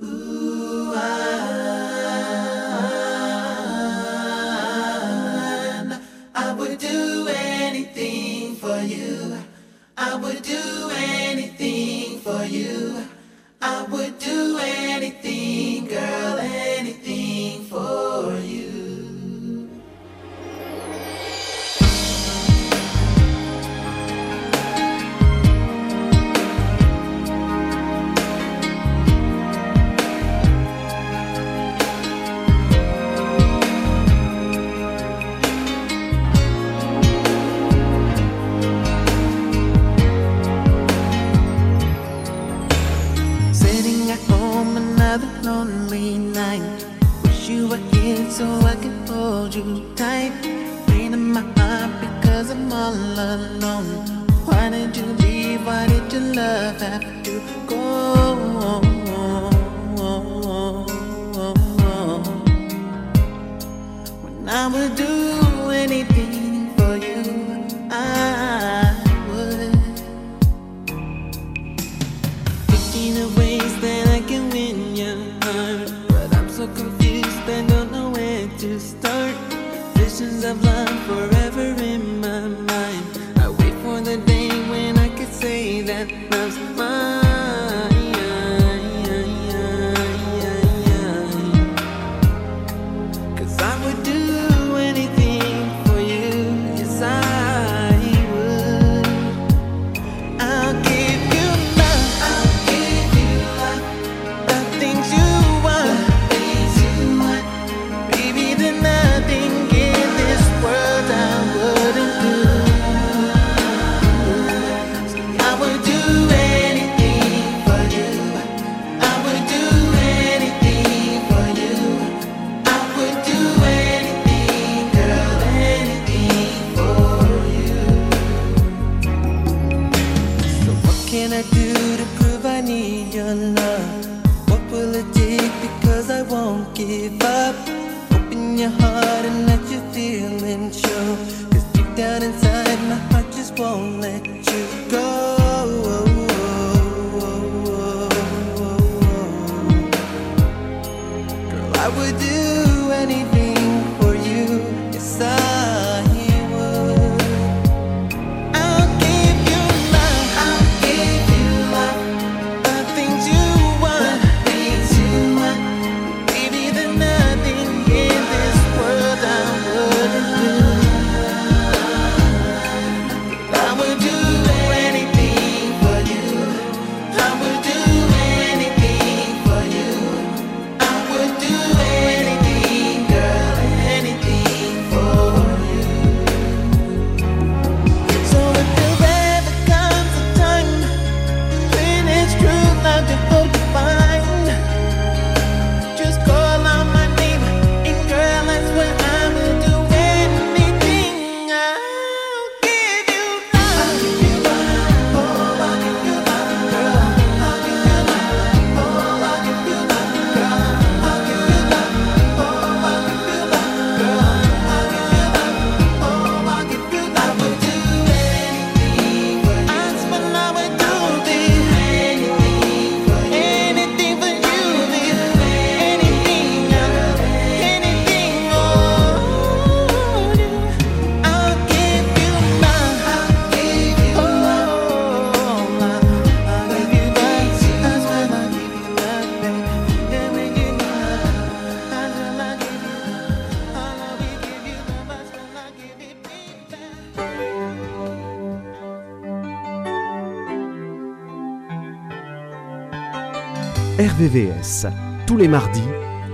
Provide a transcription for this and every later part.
Ooh, I, I would do anything for you. I would do anything for you. all alone. Why did you leave? Why did your love have to go? When I would do anything. RVVS. Tous les mardis,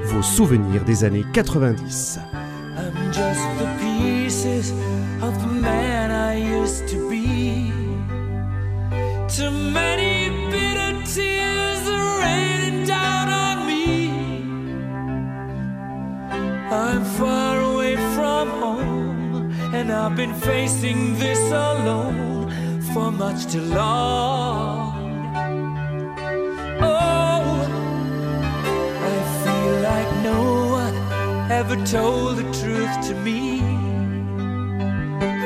vos souvenirs des années 90. I'm just the pieces of the man I used to be. Too many bitter tears are raining down on me. I'm far away from home, and I've been facing this alone for much too long. Ever told the truth to me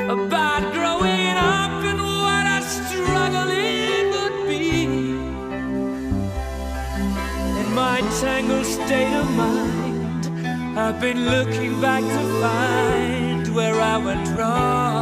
about growing up and what a struggle it would be. And my tangled state of mind. I've been looking back to find where I went wrong.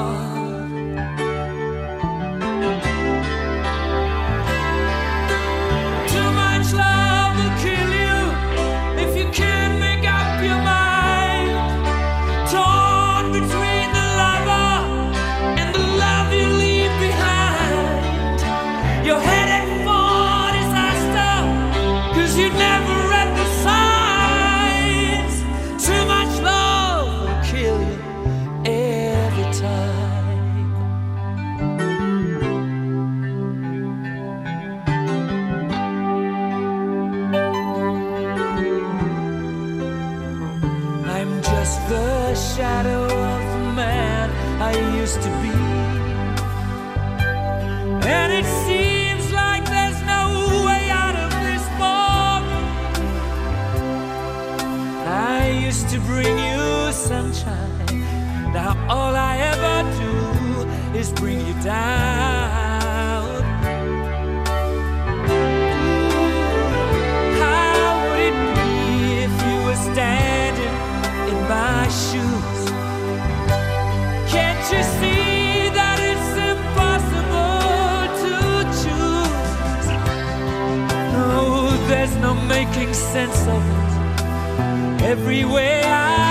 Sense of it. Everywhere I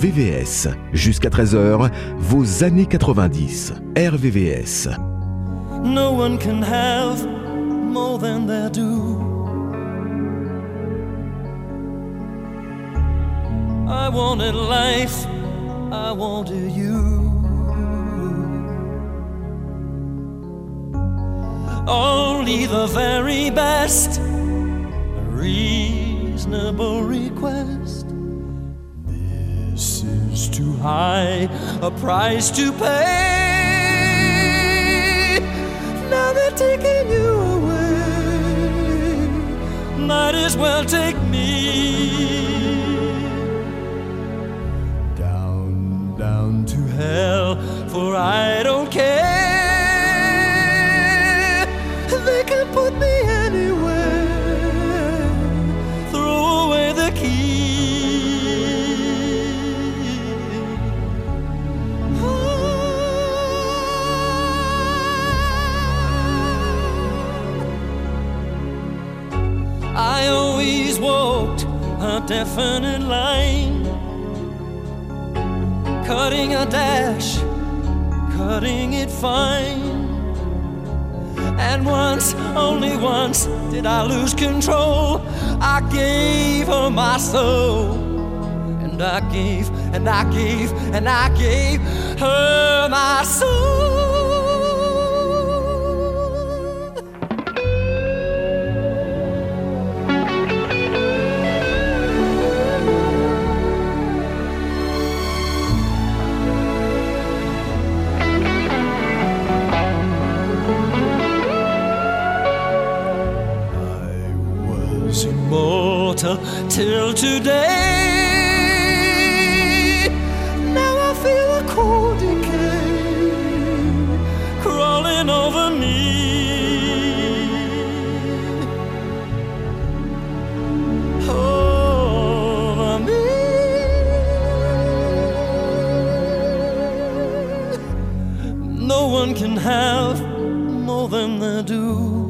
RVVS. Jusqu'à 13h, vos années 90. RVVS. No one can have more than they do. I wanted life, I wanted you. Only the very best, a reasonable request. This is too high a price to pay. Now they're taking you away. Might as well take me down, down to hell, for I don't care. Definite line, cutting a dash, cutting it fine. And once, only once, did I lose control. I gave her my soul, and I gave, and I gave, and I gave her my soul. Today. Now I feel a cold decay crawling over me. Over me. No one can have more than they do.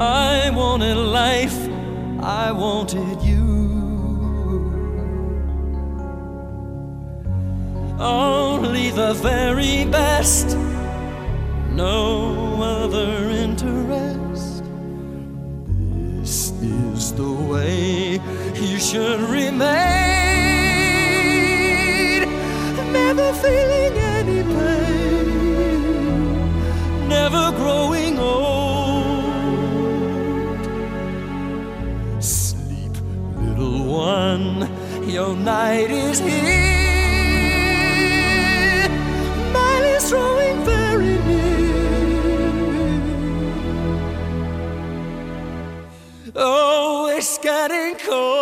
I wanted life, I wanted you. Only the very best, no other interest. This is the way you should remain. Never feeling night is here. Mine is drawing very near. Oh, it's getting cold.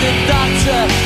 the doctor.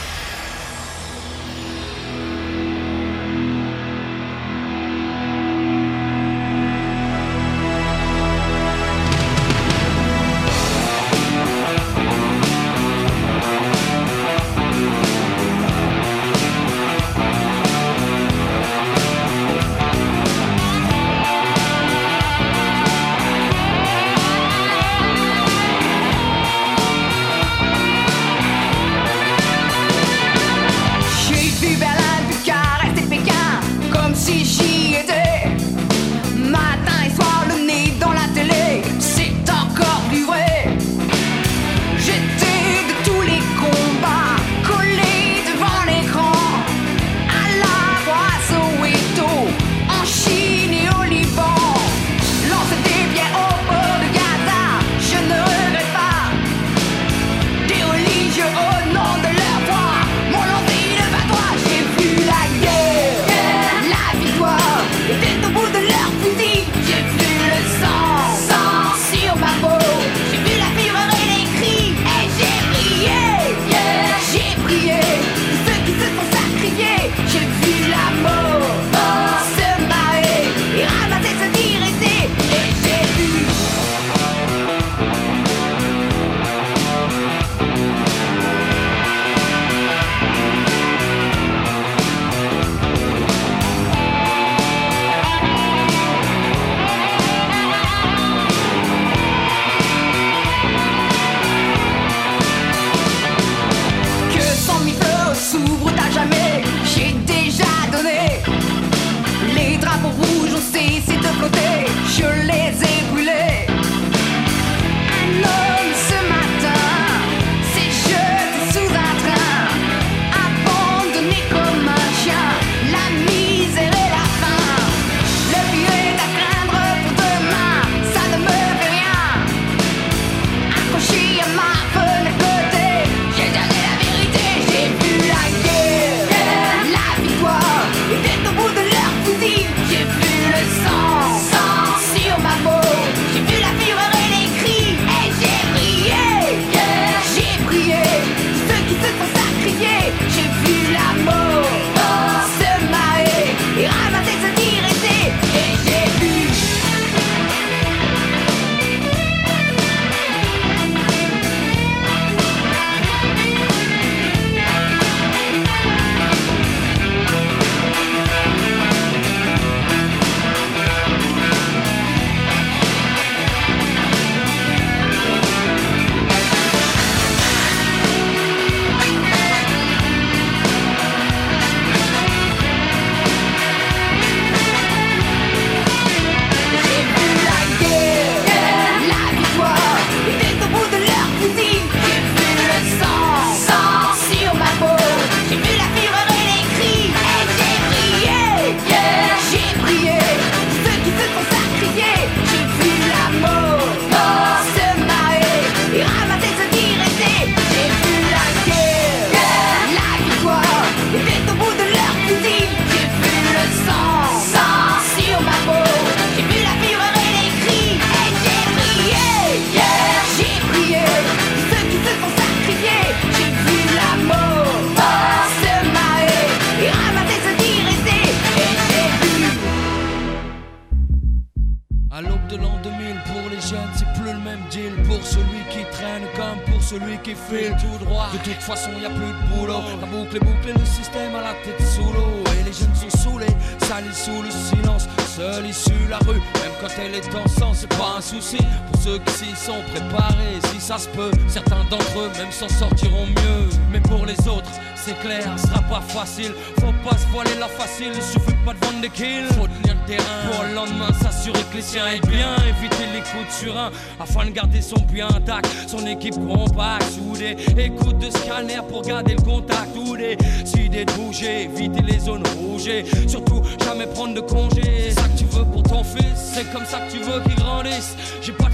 sont préparés, si ça se peut. Certains d'entre eux même s'en sortiront mieux. Mais pour les autres, c'est clair, ce sera pas facile. Faut pas se voiler la facile, il suffit pas de vendre des kills. Faut tenir le terrain pour le lendemain s'assurer que les siens aient bien. Éviter les coups de surin afin de garder son puits intact. Son équipe compacte, soudée. Écoute de scanner pour garder le contact. Ou des idées de bouger, éviter les zones rouges. Surtout, jamais prendre de congé. C'est ça que tu veux pour ton fils, c'est comme ça que tu veux qu'il grandisse. J'ai pas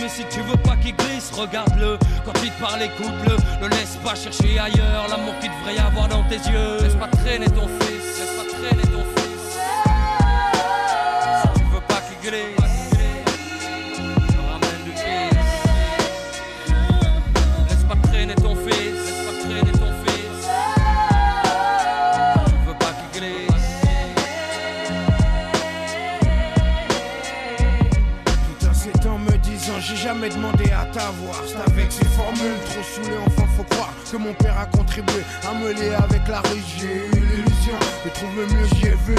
mais si tu veux pas qu'il glisse, regarde-le. Quand il te parle, écoute-le. Ne laisse pas chercher ailleurs l'amour qu'il devrait y avoir dans tes yeux. Laisse pas traîner ton fils, laisse pas traîner ton fils. Saoulées, enfin faut croire que mon père a contribué à me lier avec la rue. J'ai eu l'illusion de trouver mieux, j'y ai vu.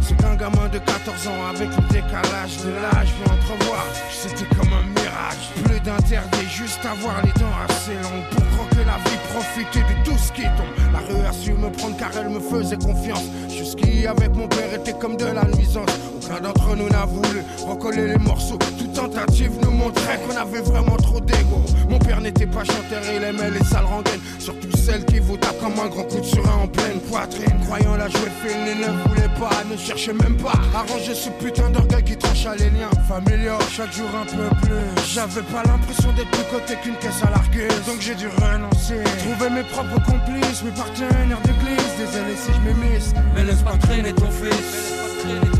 C'est qu'un gamin de 14 ans avec le décalage de l'âge peut entrevoir. C'était comme un mirage. Plus d'interdit, juste avoir les dents assez longues pour croquer la vie, profiter de tout ce qui tombe. La rue a su me prendre car elle me faisait confiance. Jusqu'ici avec mon père était comme de la nuisance. Aucun d'entre nous n'a voulu recoller les morceaux. Toute tentative nous montrait qu'on avait vraiment trop d'ego. Mon père n'était pas chanteur, il aimait les sales rengaines. Surtout celles qui vous tapent comme un grand coup de surin en pleine poitrine. Croyant la jouer fine, il ne voulait pas, ne cherchait même pas à ranger ce putain d'orgueil qui trancha les liens familiaux. Chaque jour un peu plus. J'avais pas l'impression d'être plus côté qu'une caisse à larguer. Donc j'ai dû renoncer. Trouver mes propres complices, mes partenaires d'église. Désolé si je m'émisse. Mais. Mais laisse pas traîner ton fils.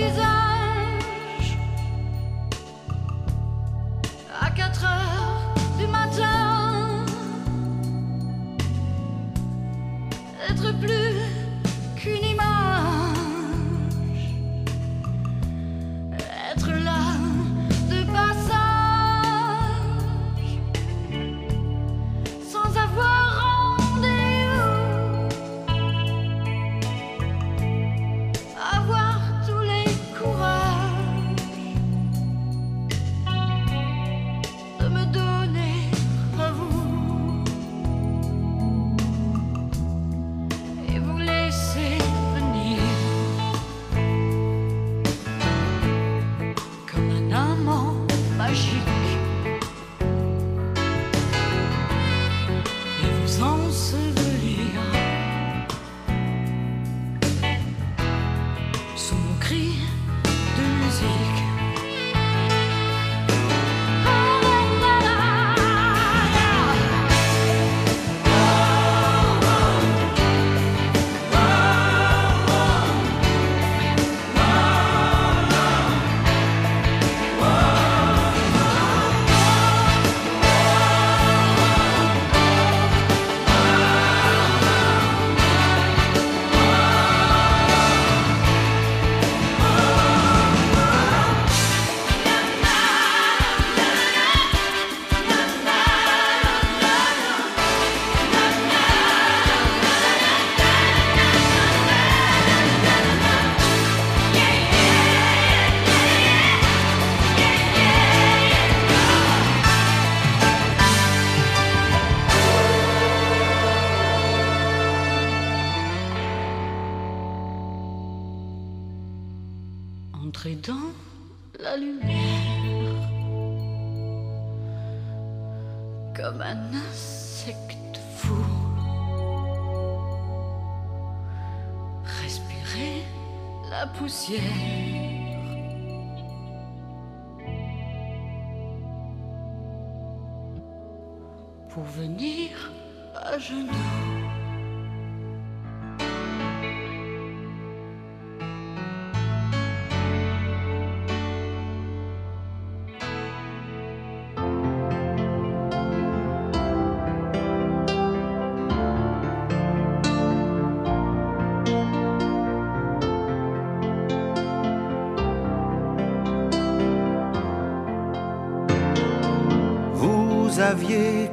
à dans la lumière comme un insecte fou. Respirez la poussière. Pour venir à genoux.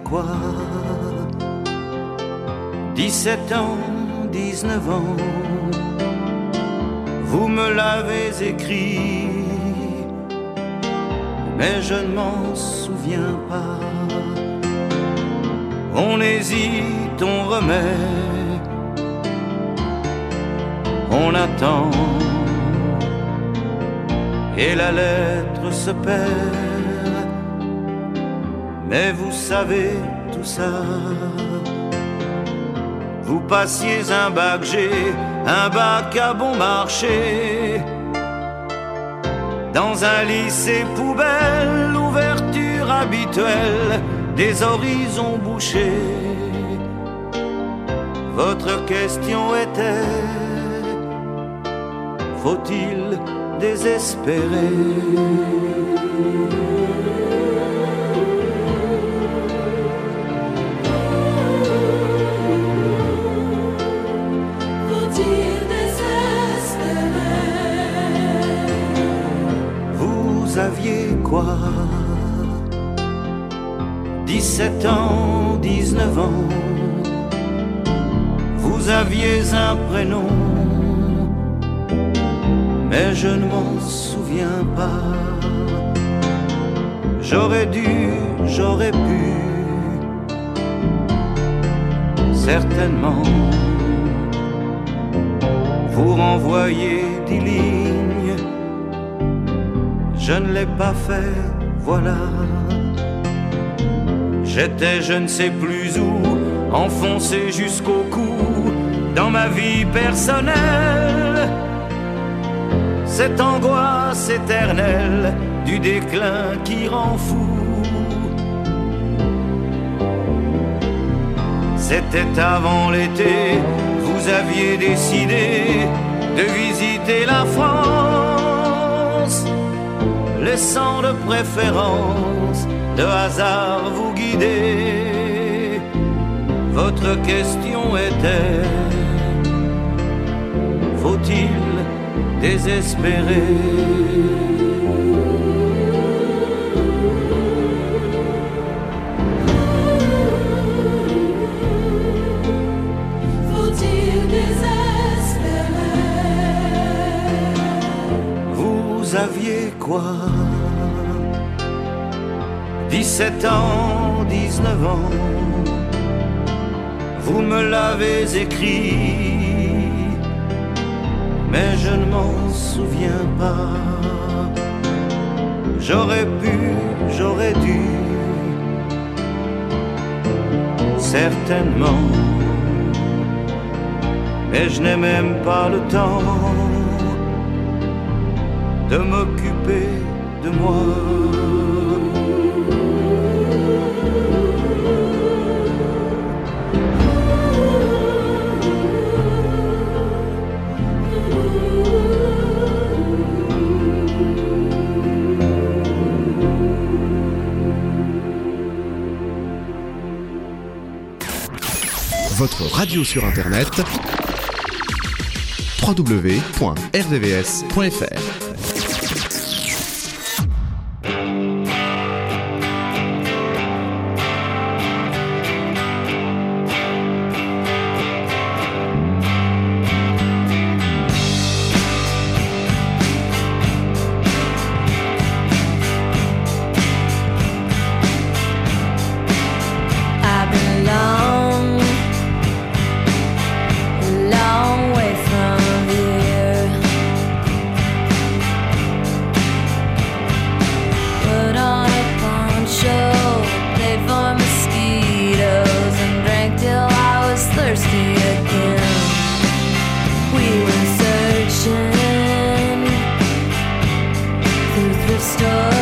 Quoi. 17 ans, 19 ans Vous me l'avez écrit Mais je ne m'en souviens pas. On hésite, on remet On attend Et la lettre se perd mais vous savez tout ça. Vous passiez un bac G, un bac à bon marché. Dans un lycée poubelle, l'ouverture habituelle des horizons bouchés. Votre question était, faut-il désespérer? Quoi? 17 ans, 19 ans. Vous aviez un prénom Mais je ne m'en souviens pas. J'aurais dû, j'aurais pu. Certainement. Vous renvoyer dix lignes je ne l'ai pas fait, voilà. J'étais je ne sais plus où, enfoncé jusqu'au cou dans ma vie personnelle. Cette angoisse éternelle du déclin qui rend fou. C'était avant l'été, vous aviez décidé de visiter la France laissant de préférence de hasard vous guider. Votre question était faut-il désespérer? Quoi? 17 ans, 19 ans Vous me l'avez écrit Mais je ne m'en souviens pas. J'aurais pu, j'aurais dû Certainement Mais je n'ai même pas le temps de m'occuper de moi. Votre radio sur Internet www.rdvs.fr. story.